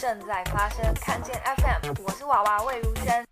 正在发生，看见 FM，我是娃娃魏如萱。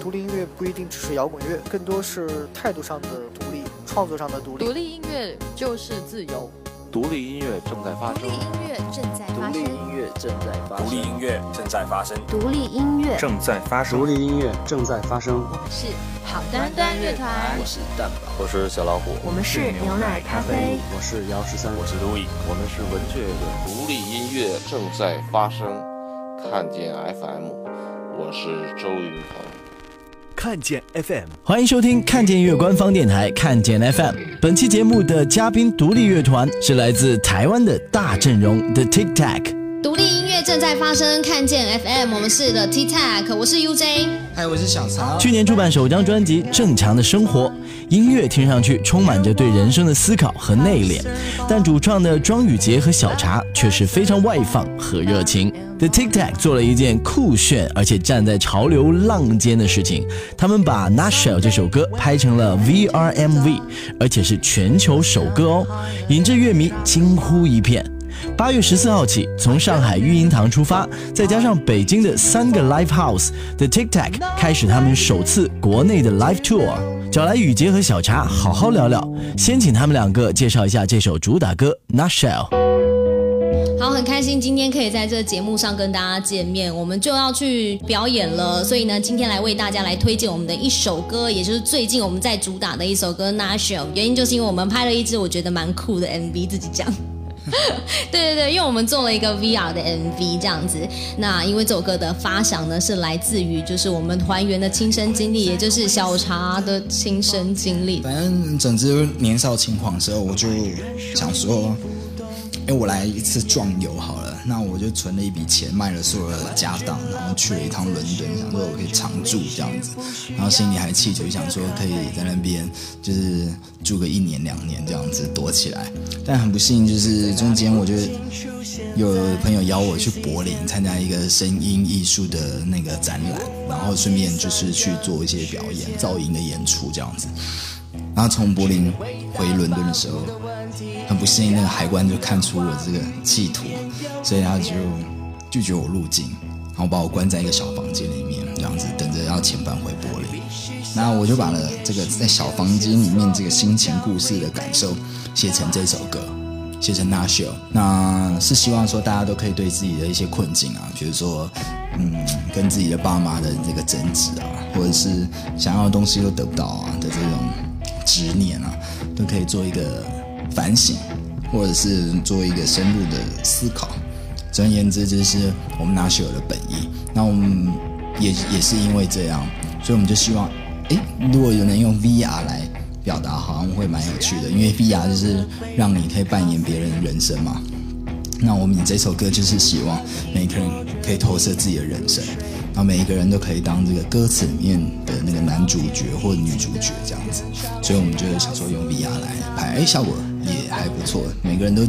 独立音乐不一定只是摇滚乐，更多是态度上的独立，创作上的独立。独立音乐就是自由。独立音乐正在发生。独立音乐正在发生。独立音乐正在发生。独立音乐正在发生。独立音乐正在发生。独立音乐正在发生。我们是好端端乐团。我是蛋宝。我是小老虎。我们是牛奶咖啡。我是姚十三。我是路易。我们是文雀乐。独立音乐正在发生。看见 FM，我是周云鹏。看见 FM，欢迎收听看见音乐官方电台看见 FM。本期节目的嘉宾独立乐团是来自台湾的大阵容 The Tic Tac。独立音乐正在发生，看见 FM，我们是 The Tic Tac，我是 UJ，嗨，我是小曹。去年出版首张专辑《正常的生活》，音乐听上去充满着对人生的思考和内敛，但主唱的庄宇杰和小茶却是非常外放和热情。The Tic Tac 做了一件酷炫而且站在潮流浪尖的事情，他们把《Nashville》这首歌拍成了 VRMV，而且是全球首歌哦，引致乐迷惊呼一片。八月十四号起，从上海育婴堂出发，再加上北京的三个 live house，The Tic Tac 开始他们首次国内的 live tour，找来雨杰和小茶好好聊聊。先请他们两个介绍一下这首主打歌《Nutshell》。好，很开心今天可以在这节目上跟大家见面，我们就要去表演了。所以呢，今天来为大家来推荐我们的一首歌，也就是最近我们在主打的一首歌《Nashell》。原因就是因为我们拍了一支我觉得蛮酷的 MV，自己讲。对对对，因为我们做了一个 VR 的 MV 这样子。那因为这首歌的发想呢，是来自于就是我们团员的亲身经历，也就是小茶的亲身经历。反正总之年少轻狂之后，我就想说，哎，我来一次壮游好了。那我就存了一笔钱，卖了所有的家当，然后去了一趟伦敦，想说我可以常住这样子。然后心里还气就想说可以在那边就是住个一年两年这样子躲起来。但很不幸，就是中间我就有朋友邀我去柏林参加一个声音艺术的那个展览，然后顺便就是去做一些表演、噪音的演出这样子。然后从柏林回伦敦的时候，很不幸那个海关就看出我这个企图。所以他就拒绝我入境，然后把我关在一个小房间里面，这样子等着要遣返回柏林。那我就把了这个在小房间里面这个心情故事的感受写成这首歌，写成《那秀》。那是希望说大家都可以对自己的一些困境啊，比如说嗯跟自己的爸妈的这个争执啊，或者是想要的东西都得不到啊的这种执念啊，都可以做一个反省，或者是做一个深入的思考。总而言之，这是我们纳雪尔的本意。那我们也也是因为这样，所以我们就希望，哎，如果有人用 VR 来表达，好像会蛮有趣的。因为 VR 就是让你可以扮演别人的人生嘛。那我们这首歌就是希望每个人可以投射自己的人生，然后每一个人都可以当这个歌词里面的那个男主角或女主角这样子。所以我们就想说用 VR 来拍，哎，效果。也还不错，每个人都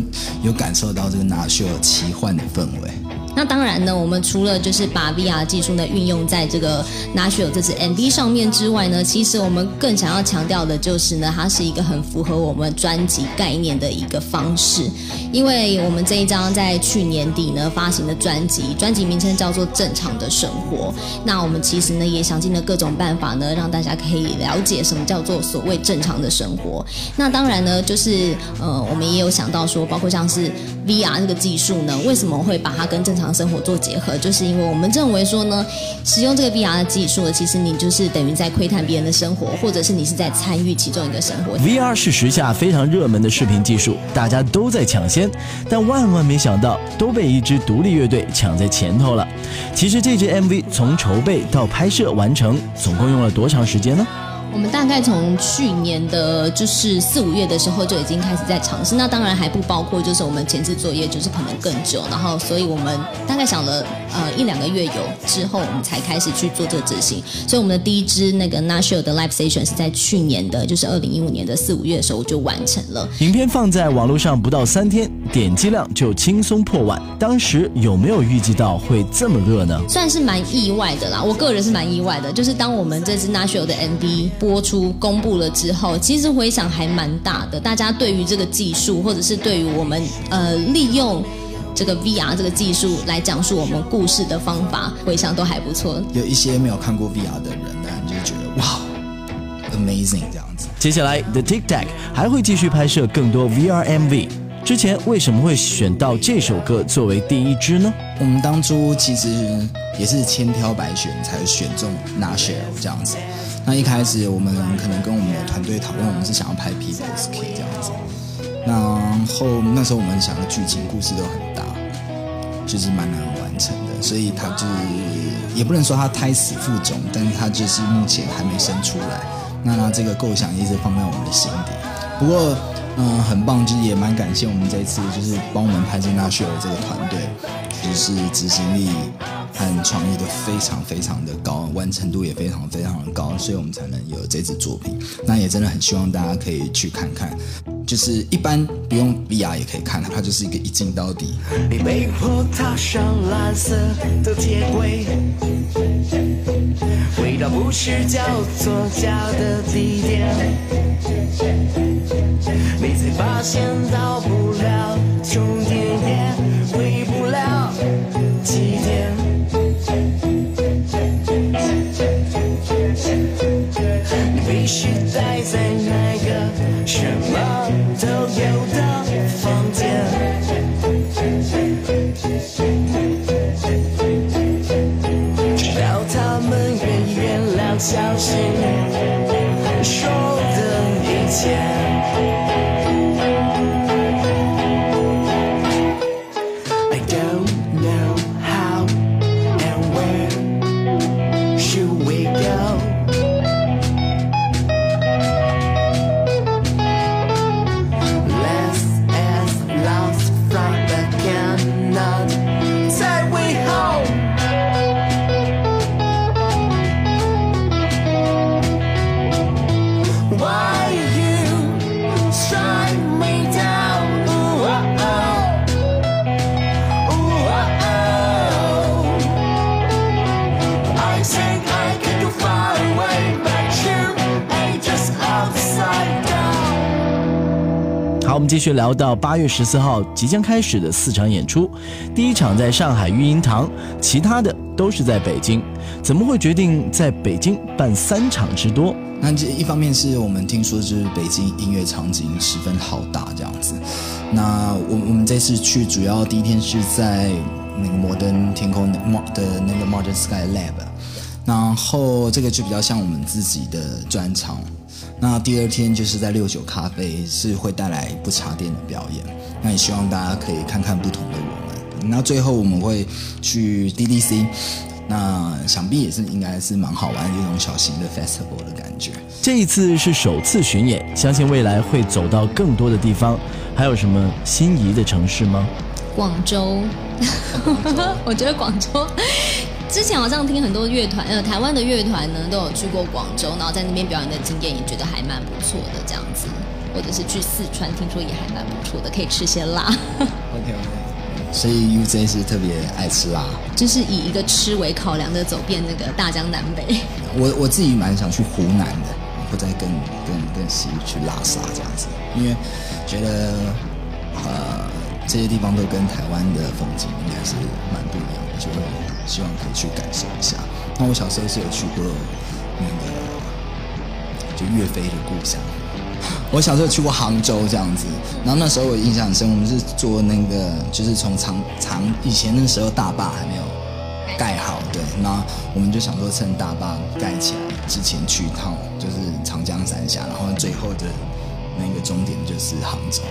有感受到这个拿秀奇幻的氛围。那当然呢，我们除了就是把 VR 技术呢运用在这个 Nashville 这支 MV 上面之外呢，其实我们更想要强调的就是呢，它是一个很符合我们专辑概念的一个方式。因为我们这一张在去年底呢发行的专辑，专辑名称叫做《正常的生活》。那我们其实呢也想尽了各种办法呢，让大家可以了解什么叫做所谓正常的生活。那当然呢，就是呃，我们也有想到说，包括像是 VR 这个技术呢，为什么会把它跟正常生活做结合，就是因为我们认为说呢，使用这个 VR 的技术，其实你就是等于在窥探别人的生活，或者是你是在参与其中一个生活。VR 是时下非常热门的视频技术，大家都在抢先，但万万没想到都被一支独立乐队抢在前头了。其实这支 MV 从筹备到拍摄完成，总共用了多长时间呢？我们大概从去年的就是四五月的时候就已经开始在尝试，那当然还不包括就是我们前置作业就是可能更久，然后所以我们大概想了呃一两个月有之后，我们才开始去做这个执行。所以我们的第一支那个 Nashville 的 Live Station 是在去年的，就是二零一五年的四五月的时候就完成了。影片放在网络上不到三天，点击量就轻松破万。当时有没有预计到会这么热呢？算是蛮意外的啦，我个人是蛮意外的，就是当我们这支 Nashville 的 MV。播出公布了之后，其实回响还蛮大的。大家对于这个技术，或者是对于我们呃利用这个 VR 这个技术来讲述我们故事的方法，回想都还不错。有一些没有看过 VR 的人，呢，你就觉得哇，amazing 这样子。接下来，The Tic Tac 还会继续拍摄更多 VR MV。之前为什么会选到这首歌作为第一支呢？我们当初其实也是千挑百选才选中 Nashville 这样子。那一开始我们可能跟我们的团队讨论，我们是想要拍 People's Key 这样子。然后那时候我们想的剧情故事都很大，就是蛮难完成的，所以他就是也不能说他胎死腹中，但是他就是目前还没生出来。那这个构想一直放在我们的心底。不过，嗯，很棒，就是也蛮感谢我们这次就是帮我们拍这纳秀的这个团队，就是执行力和创意都非常非常的高，完成度也非常非常的高，所以我们才能有这支作品。那也真的很希望大家可以去看看。就是一般不用 VR 也可以看，它就是一个一镜到底。你被迫踏上蓝色的铁轨，回到不是叫做家的地点，你才发现到不了终点，也回不了起点。你必须待在那个什么都有的继续聊到八月十四号即将开始的四场演出，第一场在上海育婴堂，其他的都是在北京。怎么会决定在北京办三场之多？那这一方面是我们听说就是北京音乐场景十分浩大这样子。那我我们这次去主要第一天是在那个摩登天空的的那个 Modern Sky Lab，然后这个就比较像我们自己的专场。那第二天就是在六九咖啡是会带来不插电的表演，那也希望大家可以看看不同的我们。那最后我们会去 DDC。那想必也是应该是蛮好玩的一种小型的 festival 的感觉。这一次是首次巡演，相信未来会走到更多的地方。还有什么心仪的城市吗？广州，我觉得广州之前好像听很多乐团，呃，台湾的乐团呢都有去过广州，然后在那边表演的经验也觉得还蛮不错的，这样子。或者是去四川，听说也还蛮不错的，可以吃些辣。OK OK。所以 UJ 是特别爱吃辣，就是以一个吃为考量的走遍那个大江南北。我我自己蛮想去湖南的，或者更更更西去拉萨这样子，因为觉得呃这些地方都跟台湾的风景应该是蛮不就会希望可以去感受一下。那我小时候是有去过那个就岳飞的故乡。我小时候去过杭州这样子，然后那时候我印象很深，我们是坐那个就是从长长以前那时候大坝还没有盖好，对，那我们就想说趁大坝盖起来之前去一趟，就是长江三峡，然后最后的那个终点就是杭州。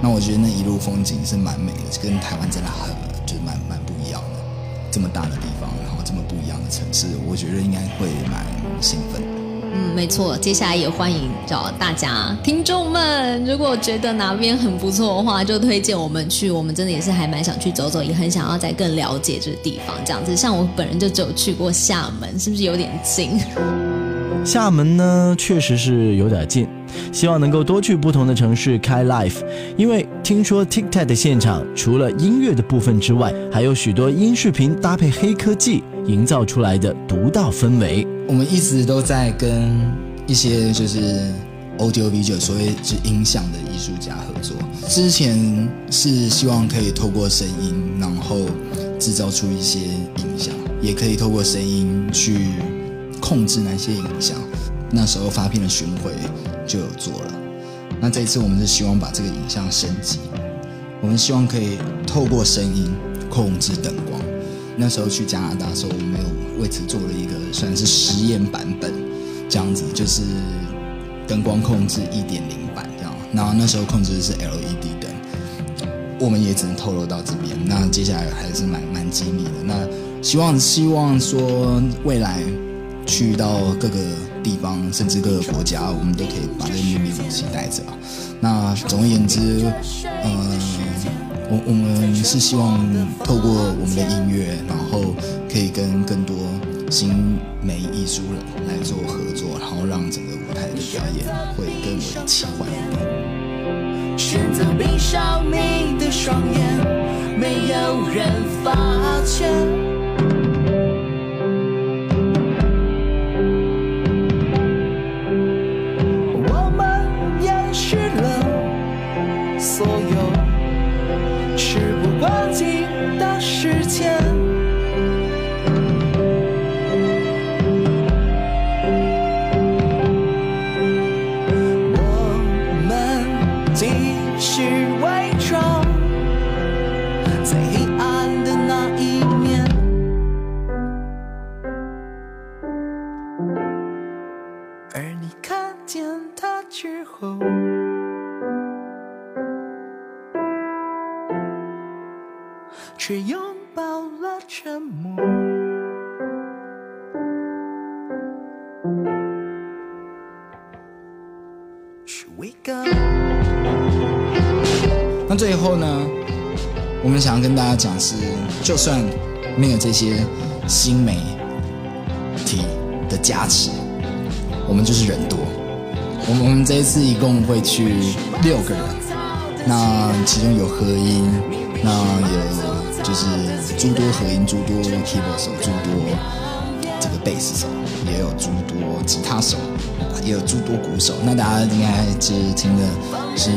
那我觉得那一路风景是蛮美的，跟台湾真的很。这么大的地方，然后这么不一样的城市，我觉得应该会蛮兴奋的。嗯，没错，接下来也欢迎找大家听众们，如果觉得哪边很不错的话，就推荐我们去。我们真的也是还蛮想去走走，也很想要再更了解这个地方。这样子，像我本人就只有去过厦门，是不是有点近？厦门呢，确实是有点近，希望能够多去不同的城市开 live。因为听说 TikTok 的现场除了音乐的部分之外，还有许多音视频搭配黑科技营造出来的独到氛围。我们一直都在跟一些就是 audio video，所谓是音响的艺术家合作。之前是希望可以透过声音，然后制造出一些影像，也可以透过声音去控制那些影像。那时候发片的巡回就有做了。那这一次我们是希望把这个影像升级，我们希望可以透过声音控制灯光。那时候去加拿大的时候，我们有为此做了一个算是实验版本，这样子就是灯光控制一点零版这样。然后那时候控制的是 LED 灯，我们也只能透露到这边。那接下来还是蛮蛮机密的。那希望希望说未来去到各个地方，甚至各个国家，我们都可以把这个秘密武器带着啊。那总而言之，嗯。我我们是希望透过我们的音乐，然后可以跟更多新媒艺术人来做合作，然后让整个舞台的表演会更为奇幻一点。选择闭上你的双眼，没有人发现觉。却拥抱了沉默。那最后呢，我们想要跟大家讲是，就算没有这些新媒体的加持，我们就是人多。我们我们这一次一共会去六个人，那其中有何音，那有。就是诸多合音，诸多 keyboard 手，诸多这个贝斯手，也有诸多吉他手，也有诸多鼓手。那大家应该是听的是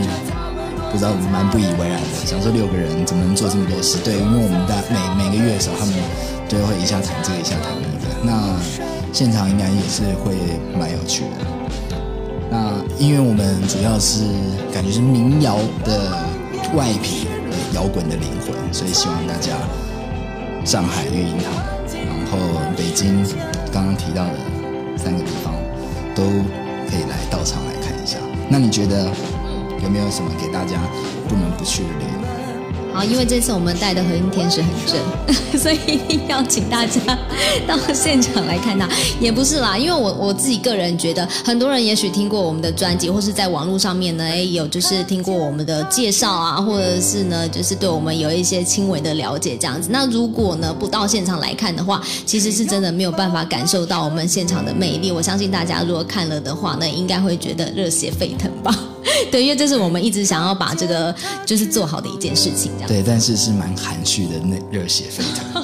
不知道蛮不以为然的，想说六个人怎么能做这么多事？对，因为我们的每每个乐手他们都会一下弹这个，一下弹那个。那现场应该也是会蛮有趣的。那因为我们主要是感觉是民谣的外皮。摇滚的灵魂，所以希望大家上海乐音堂，然后北京刚刚提到的三个地方，都可以来到场来看一下。那你觉得有没有什么给大家不能不去的理由？好，因为这次我们带的合音天使很正，所以一定要请大家到现场来看他。也不是啦，因为我我自己个人觉得，很多人也许听过我们的专辑，或是在网络上面呢，哎，有就是听过我们的介绍啊，或者是呢，就是对我们有一些轻微的了解这样子。那如果呢不到现场来看的话，其实是真的没有办法感受到我们现场的魅力。我相信大家如果看了的话，那应该会觉得热血沸腾吧。对，因为这是我们一直想要把这个就是做好的一件事情，这样。对，但是是蛮含蓄的，那热血沸腾。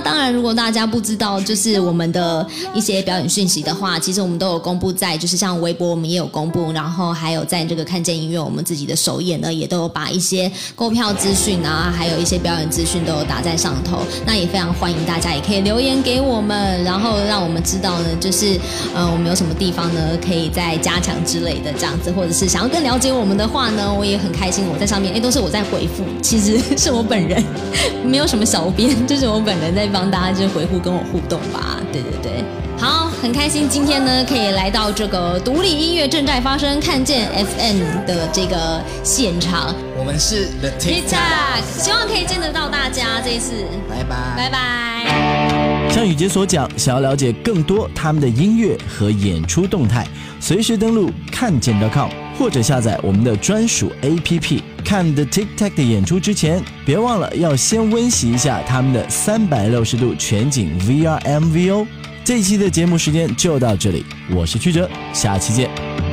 当然，如果大家不知道，就是我们的一些表演讯息的话，其实我们都有公布在，就是像微博我们也有公布，然后还有在这个看见音乐我们自己的首页呢，也都有把一些购票资讯啊，还有一些表演资讯都有打在上头。那也非常欢迎大家，也可以留言给我们，然后让我们知道呢，就是呃我们有什么地方呢可以再加强之类的这样子，或者是想要更了解我们的话呢，我也很开心，我在上面哎都是我在回复，其实是我本人，没有什么小编，就是我本人在。帮大家就回复跟我互动吧，对对对，好，很开心今天呢可以来到这个独立音乐正在发生，看见 FM 的这个现场，我们是 The TikTok，希望可以见得到大家这一次，拜拜，拜拜。像雨杰所讲，想要了解更多他们的音乐和演出动态，随时登录看见 .com 或者下载我们的专属 APP。看 The Tic Tac 的演出之前，别忘了要先温习一下他们的三百六十度全景 VR MV 哦。这一期的节目时间就到这里，我是曲哲，下期见。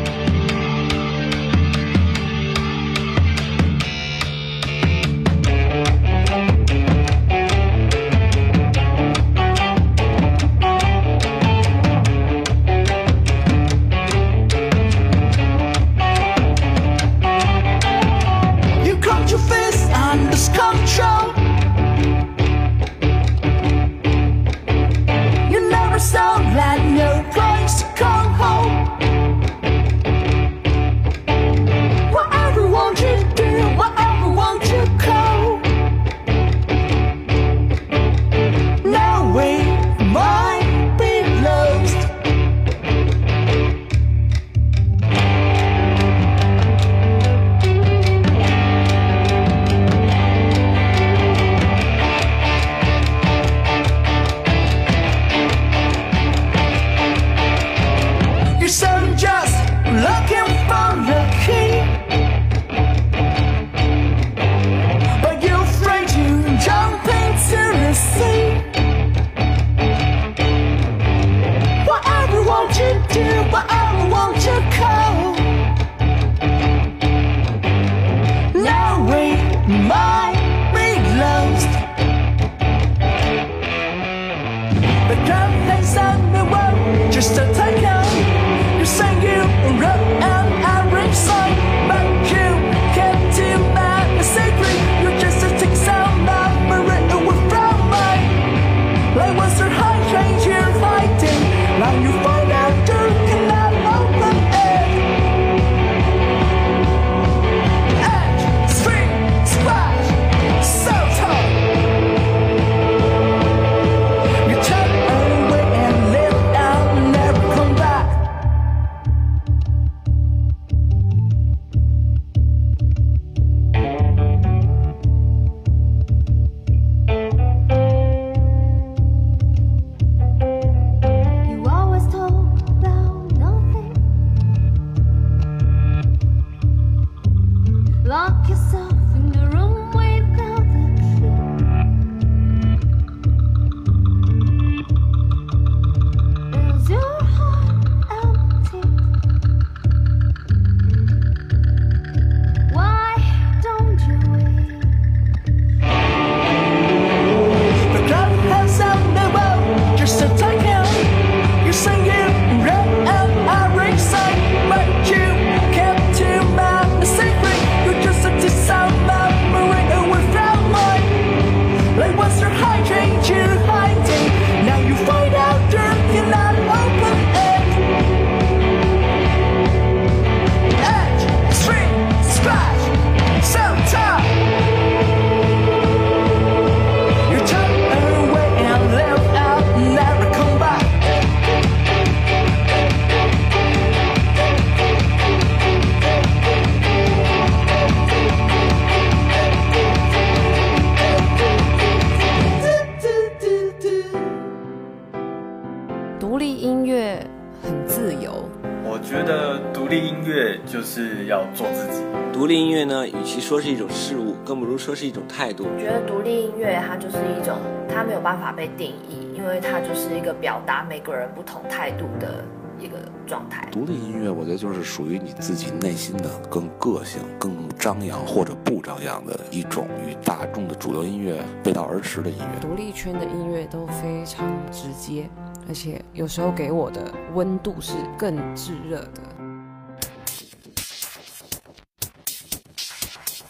说是一种事物，更不如说是一种态度。我觉得独立音乐它就是一种，它没有办法被定义，因为它就是一个表达每个人不同态度的一个状态。独立音乐，我觉得就是属于你自己内心的更个性、更张扬或者不张扬的一种与大众的主流音乐背道而驰的音乐。独立圈的音乐都非常直接，而且有时候给我的温度是更炙热的。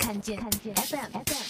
看见看见 FM FM。